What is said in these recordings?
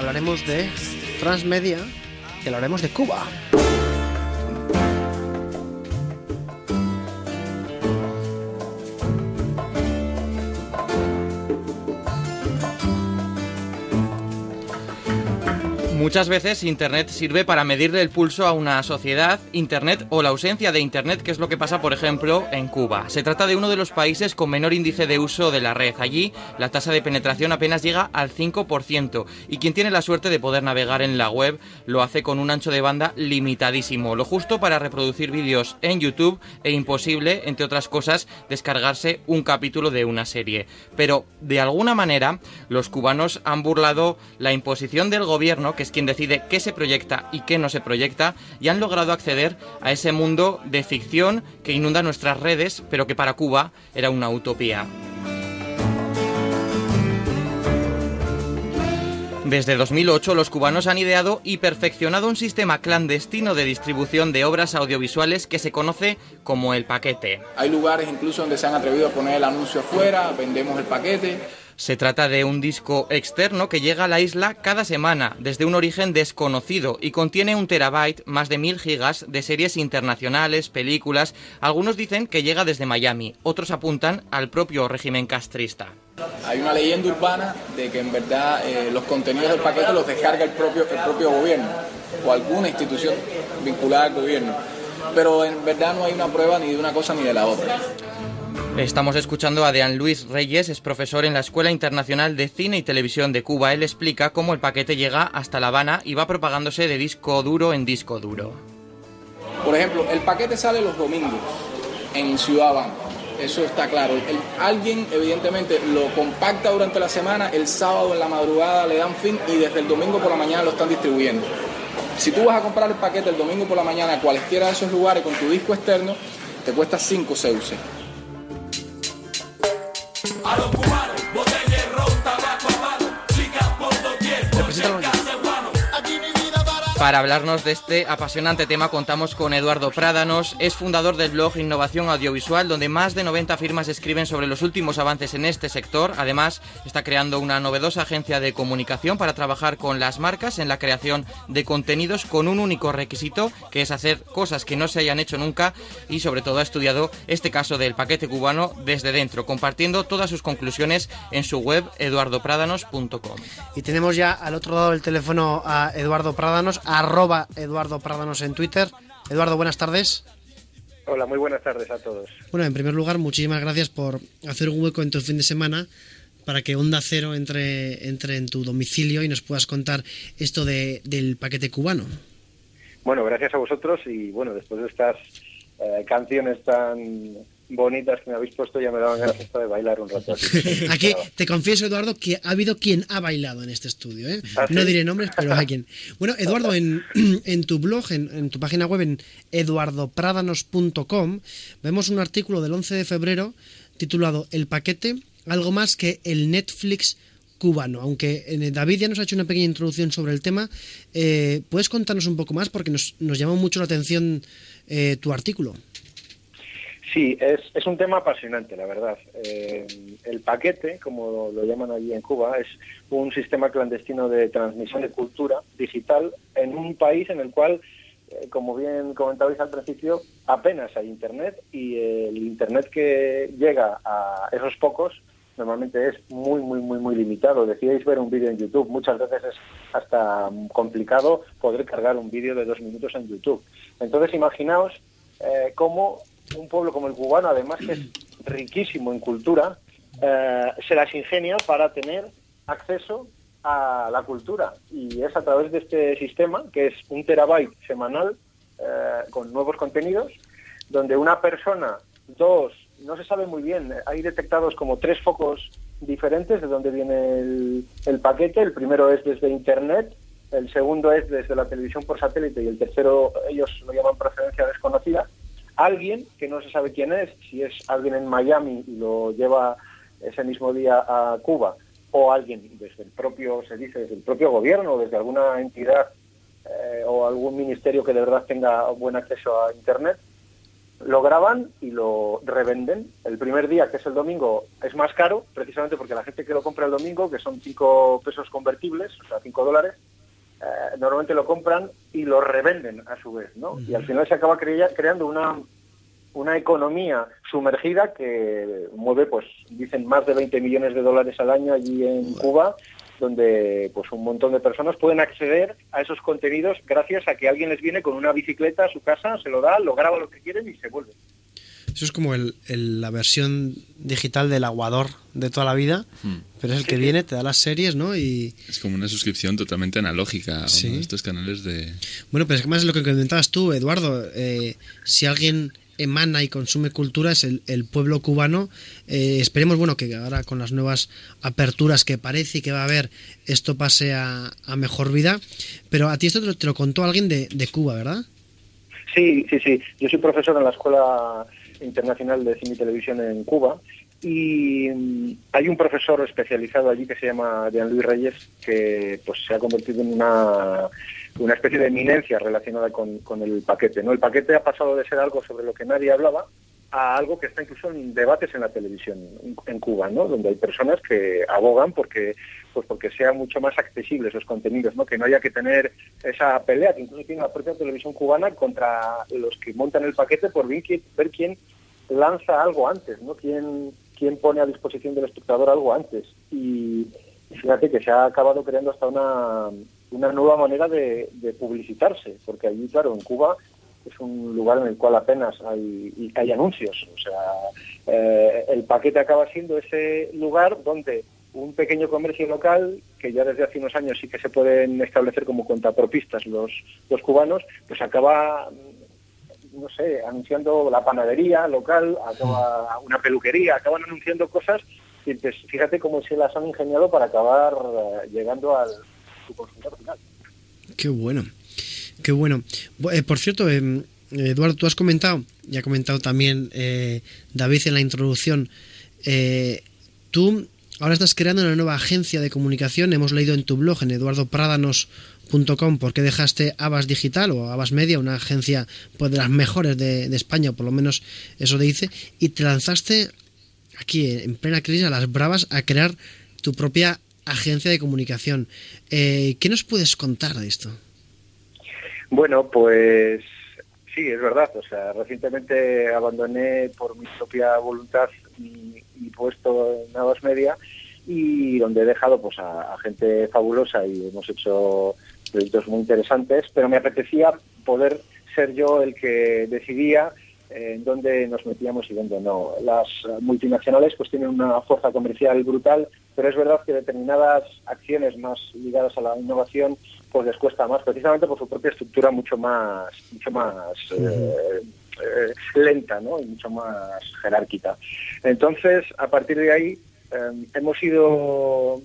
hablaremos de Transmedia y hablaremos de Cuba. Muchas veces Internet sirve para medirle el pulso a una sociedad, Internet o la ausencia de Internet, que es lo que pasa, por ejemplo, en Cuba. Se trata de uno de los países con menor índice de uso de la red. Allí la tasa de penetración apenas llega al 5% y quien tiene la suerte de poder navegar en la web lo hace con un ancho de banda limitadísimo, lo justo para reproducir vídeos en YouTube e imposible, entre otras cosas, descargarse un capítulo de una serie. Pero, de alguna manera, los cubanos han burlado la imposición del gobierno que quien decide qué se proyecta y qué no se proyecta, y han logrado acceder a ese mundo de ficción que inunda nuestras redes, pero que para Cuba era una utopía. Desde 2008 los cubanos han ideado y perfeccionado un sistema clandestino de distribución de obras audiovisuales que se conoce como el paquete. Hay lugares incluso donde se han atrevido a poner el anuncio afuera, vendemos el paquete. Se trata de un disco externo que llega a la isla cada semana desde un origen desconocido y contiene un terabyte, más de mil gigas de series internacionales, películas. Algunos dicen que llega desde Miami, otros apuntan al propio régimen castrista. Hay una leyenda urbana de que en verdad eh, los contenidos del paquete los descarga el propio, el propio gobierno o alguna institución vinculada al gobierno. Pero en verdad no hay una prueba ni de una cosa ni de la otra. Estamos escuchando a Dean Luis Reyes, es profesor en la Escuela Internacional de Cine y Televisión de Cuba. Él explica cómo el paquete llega hasta La Habana y va propagándose de disco duro en disco duro. Por ejemplo, el paquete sale los domingos en Ciudad Habana. Eso está claro. alguien evidentemente lo compacta durante la semana, el sábado en la madrugada le dan fin y desde el domingo por la mañana lo están distribuyendo. Si tú vas a comprar el paquete el domingo por la mañana a cualquiera de esos lugares con tu disco externo, te cuesta 5 CUC. Para hablarnos de este apasionante tema contamos con Eduardo Prádanos, es fundador del blog Innovación Audiovisual, donde más de 90 firmas escriben sobre los últimos avances en este sector. Además, está creando una novedosa agencia de comunicación para trabajar con las marcas en la creación de contenidos con un único requisito, que es hacer cosas que no se hayan hecho nunca y sobre todo ha estudiado este caso del paquete cubano desde dentro, compartiendo todas sus conclusiones en su web eduardoprádanos.com. Y tenemos ya al otro lado del teléfono a Eduardo Prádanos arroba Eduardo Prádanos en Twitter. Eduardo, buenas tardes. Hola, muy buenas tardes a todos. Bueno, en primer lugar, muchísimas gracias por hacer un hueco en tu fin de semana para que Onda Cero entre, entre en tu domicilio y nos puedas contar esto de, del paquete cubano. Bueno, gracias a vosotros y bueno, después de estas eh, canciones tan bonitas que me habéis puesto ya me daban ganas de bailar un rato. Aquí te confieso, Eduardo, que ha habido quien ha bailado en este estudio. ¿eh? ¿Ah, no diré nombres, pero hay quien. Bueno, Eduardo, en, en tu blog, en, en, tu página web, en eduardopradanos.com, vemos un artículo del 11 de febrero titulado El paquete, algo más que el Netflix cubano. Aunque eh, David ya nos ha hecho una pequeña introducción sobre el tema, eh, ¿puedes contarnos un poco más? Porque nos, nos llamó mucho la atención eh, tu artículo. Sí, es, es un tema apasionante, la verdad. Eh, el paquete, como lo llaman allí en Cuba, es un sistema clandestino de transmisión de cultura digital en un país en el cual, eh, como bien comentabais al principio, apenas hay Internet y el Internet que llega a esos pocos normalmente es muy, muy, muy, muy limitado. Decíais ver un vídeo en YouTube, muchas veces es hasta complicado poder cargar un vídeo de dos minutos en YouTube. Entonces, imaginaos eh, cómo un pueblo como el cubano, además que es riquísimo en cultura, eh, se las ingenia para tener acceso a la cultura. Y es a través de este sistema, que es un terabyte semanal eh, con nuevos contenidos, donde una persona, dos, no se sabe muy bien, hay detectados como tres focos diferentes de donde viene el, el paquete. El primero es desde Internet, el segundo es desde la televisión por satélite y el tercero ellos lo llaman procedencia desconocida alguien que no se sabe quién es, si es alguien en Miami y lo lleva ese mismo día a Cuba, o alguien desde el propio, se dice, desde el propio gobierno, desde alguna entidad eh, o algún ministerio que de verdad tenga buen acceso a Internet, lo graban y lo revenden. El primer día, que es el domingo, es más caro, precisamente porque la gente que lo compra el domingo, que son 5 pesos convertibles, o sea, 5 dólares, eh, normalmente lo compran y lo revenden a su vez, ¿no? Y al final se acaba creando una, una economía sumergida que mueve, pues, dicen, más de 20 millones de dólares al año allí en Cuba donde pues un montón de personas pueden acceder a esos contenidos gracias a que alguien les viene con una bicicleta a su casa, se lo da, lo graba lo que quieren y se vuelve. Eso es como el, la versión digital del aguador de toda la vida, hmm. pero es el que viene, te da las series, ¿no? Y... Es como una suscripción totalmente analógica a estos canales de... Bueno, pero es que más es lo que comentabas tú, Eduardo. Eh, si alguien emana y consume cultura es el, pueblo cubano. Eh, esperemos, bueno, que ahora con las nuevas aperturas que parece y que va a haber, esto pase a, mejor vida. Pero a ti esto te lo, contó alguien de, Cuba, ¿verdad? Sí, sí, sí. Yo soy profesor en la Escuela Internacional de Cine y Televisión en Cuba y mm, hay un profesor especializado allí que se llama Jean Luis Reyes que pues se ha convertido en una una especie de eminencia relacionada con, el paquete. ¿no? El paquete ha pasado de ser algo sobre lo que nadie hablaba a algo que está incluso en debates en la televisión en Cuba, ¿no? donde hay personas que abogan porque pues porque sea mucho más accesible esos contenidos, ¿no? que no haya que tener esa pelea que incluso tiene la propia televisión cubana contra los que montan el paquete por ver quién, ver quién lanza algo antes, ¿no? quién, quién pone a disposición del espectador algo antes. Y fíjate que se ha acabado creando hasta una una nueva manera de, publicitarse, porque allí, claro, en Cuba es un lugar en el cual apenas hay, hay anuncios. O sea, eh, el paquete acaba siendo ese lugar donde un pequeño comercio local, que ya desde hace unos años sí que se pueden establecer como contrapropistas los, los cubanos, pues acaba, no sé, anunciando la panadería local, acaba una peluquería, acaban anunciando cosas y pues fíjate cómo se las han ingeniado para acabar eh, llegando al, Qué bueno, qué bueno. Eh, por cierto, em, Eduardo, tú has comentado, y ha comentado también eh, David en la introducción, eh, tú ahora estás creando una nueva agencia de comunicación, hemos leído en tu blog, en eduardoprádanos.com, por qué dejaste Abas Digital o Abas Media, una agencia pues, de las mejores de, España, por lo menos eso te dice, y te lanzaste aquí en plena crisis a las bravas a crear tu propia agencia de comunicación. Eh, ¿Qué nos puedes contar de esto? Bueno, pues sí, es verdad. O sea, recientemente abandoné por mi propia voluntad mi, puesto en Navas Media y donde he dejado pues a, gente fabulosa y hemos hecho proyectos muy interesantes, pero me apetecía poder ser yo el que decidía en dónde nos metíamos y dónde no. Las multinacionales pues tienen una fuerza comercial brutal, pero es verdad que determinadas acciones más ligadas a la innovación pues les cuesta más, precisamente por su propia estructura mucho más, mucho más eh, eh, lenta ¿no? y mucho más jerárquica. Entonces, a partir de ahí, eh, hemos ido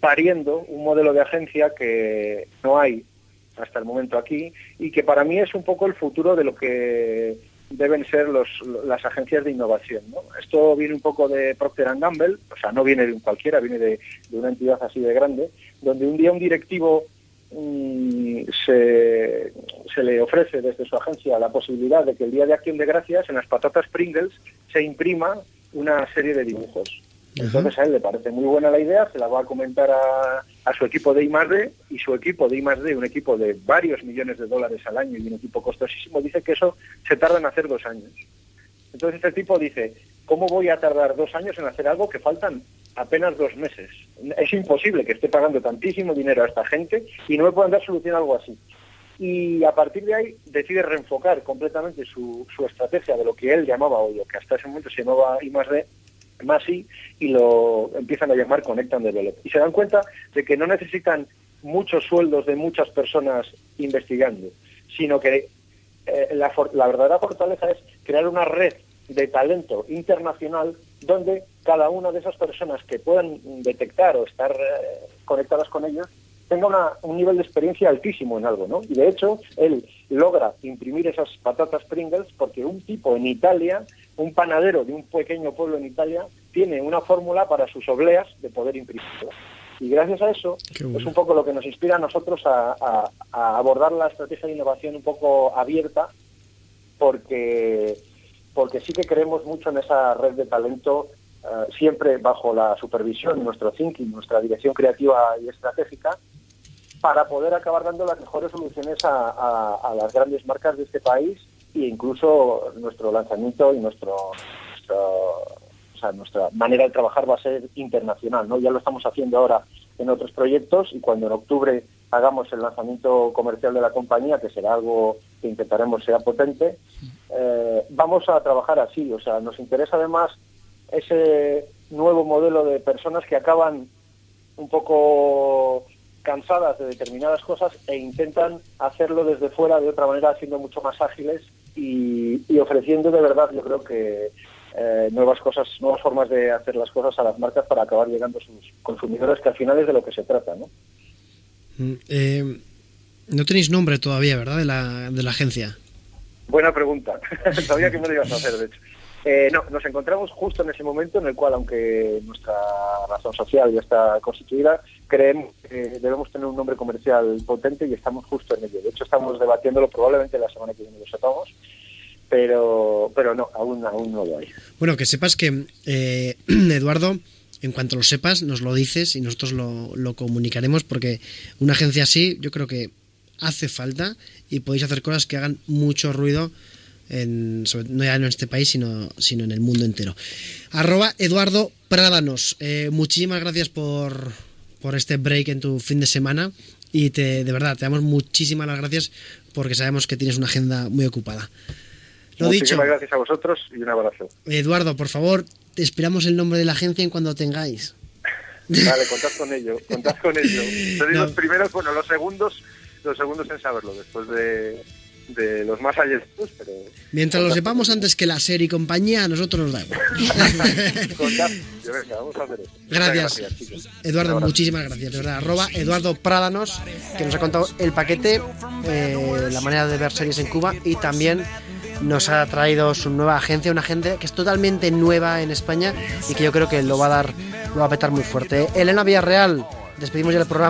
pariendo un modelo de agencia que no hay hasta el momento aquí y que para mí es un poco el futuro de lo que deben ser los, las agencias de innovación. ¿no? Esto viene un poco de Procter Gamble, o sea, no viene de un cualquiera, viene de, una entidad así de grande, donde un día un directivo mm, se, se, le ofrece desde su agencia la posibilidad de que el Día de Acción de Gracias en las patatas Pringles se imprima una serie de dibujos. Entonces a él le parece muy buena la idea, se la va a comentar a, su equipo de I+.D. y su equipo de I+.D., un equipo de varios millones de dólares al año y un equipo costosísimo, dice que eso se tarda en hacer dos años. Entonces este tipo dice, ¿cómo voy a tardar dos años en hacer algo que faltan apenas dos meses? Es imposible que esté pagando tantísimo dinero a esta gente y no me puedan dar solución a algo así. Y a partir de ahí decide reenfocar completamente su, su estrategia de lo que él llamaba, o lo que hasta ese momento se llamaba I+.D., Masi y lo empiezan a llamar Connect and Develop. Y se dan cuenta de que no necesitan muchos sueldos de muchas personas investigando, sino que eh, la, la verdadera fortaleza es crear una red de talento internacional donde cada una de esas personas que puedan detectar o estar eh, conectadas con ellos tenga un nivel de experiencia altísimo en algo, ¿no? Y de hecho, él logra imprimir esas patatas Pringles porque un tipo en Italia un panadero de un pequeño pueblo en Italia tiene una fórmula para sus obleas de poder imprimirlas. Y gracias a eso es un poco lo que nos inspira a nosotros a, abordar la estrategia de innovación un poco abierta porque, porque sí que creemos mucho en esa red de talento, eh, siempre bajo la supervisión, nuestro thinking, nuestra dirección creativa y estratégica, para poder acabar dando las mejores soluciones a, las grandes marcas de este país e incluso nuestro lanzamiento y nuestro, o sea, nuestra manera de trabajar va a ser internacional, ¿no? Ya lo estamos haciendo ahora en otros proyectos y cuando en octubre hagamos el lanzamiento comercial de la compañía, que será algo que intentaremos sea potente, eh, vamos a trabajar así. O sea, nos interesa además ese nuevo modelo de personas que acaban un poco cansadas de determinadas cosas e intentan hacerlo desde fuera de otra manera, siendo mucho más ágiles y, ofreciendo de verdad, yo creo que eh, nuevas cosas, nuevas formas de hacer las cosas a las marcas para acabar llegando a sus consumidores, que al final es de lo que se trata, ¿no? Mm, eh, no tenéis nombre todavía, ¿verdad? De la, de la agencia. Buena pregunta. Sabía que me lo ibas a hacer, de hecho. Eh, no, nos encontramos justo en ese momento en el cual, aunque nuestra razón social ya está constituida, creemos que debemos tener un nombre comercial potente y estamos justo en ello. De hecho, estamos debatiéndolo probablemente la semana que viene lo sepamos, pero, pero no, aún, aún no lo hay. Bueno, que sepas que, eh, Eduardo, en cuanto lo sepas, nos lo dices y nosotros lo, lo comunicaremos porque una agencia así yo creo que hace falta y podéis hacer cosas que hagan mucho ruido en, no ya en este país, sino, sino en el mundo entero. Arroba Eduardo Prádanos. Eh, muchísimas gracias por, por este break en tu fin de semana y te, de verdad, te damos muchísimas las gracias porque sabemos que tienes una agenda muy ocupada. Lo Muchísimas gracias a vosotros y un abrazo. Eduardo, por favor, te esperamos el nombre de la agencia en cuando tengáis. Vale, contad con ello, contad con ello. Sois los primeros, bueno, los segundos, los segundos en saberlo, después de, de los más allá pero... Mientras lo sepamos antes que la serie y compañía, a nosotros nos da Gracias. Eduardo, muchísimas gracias. De verdad, arroba Eduardo Prádanos, que nos ha contado el paquete, eh, la manera de ver series en Cuba y también nos ha traído su nueva agencia, una agencia que es totalmente nueva en España y que yo creo que lo va a dar, lo va a petar muy fuerte. Elena Villarreal, despedimos ya el programa.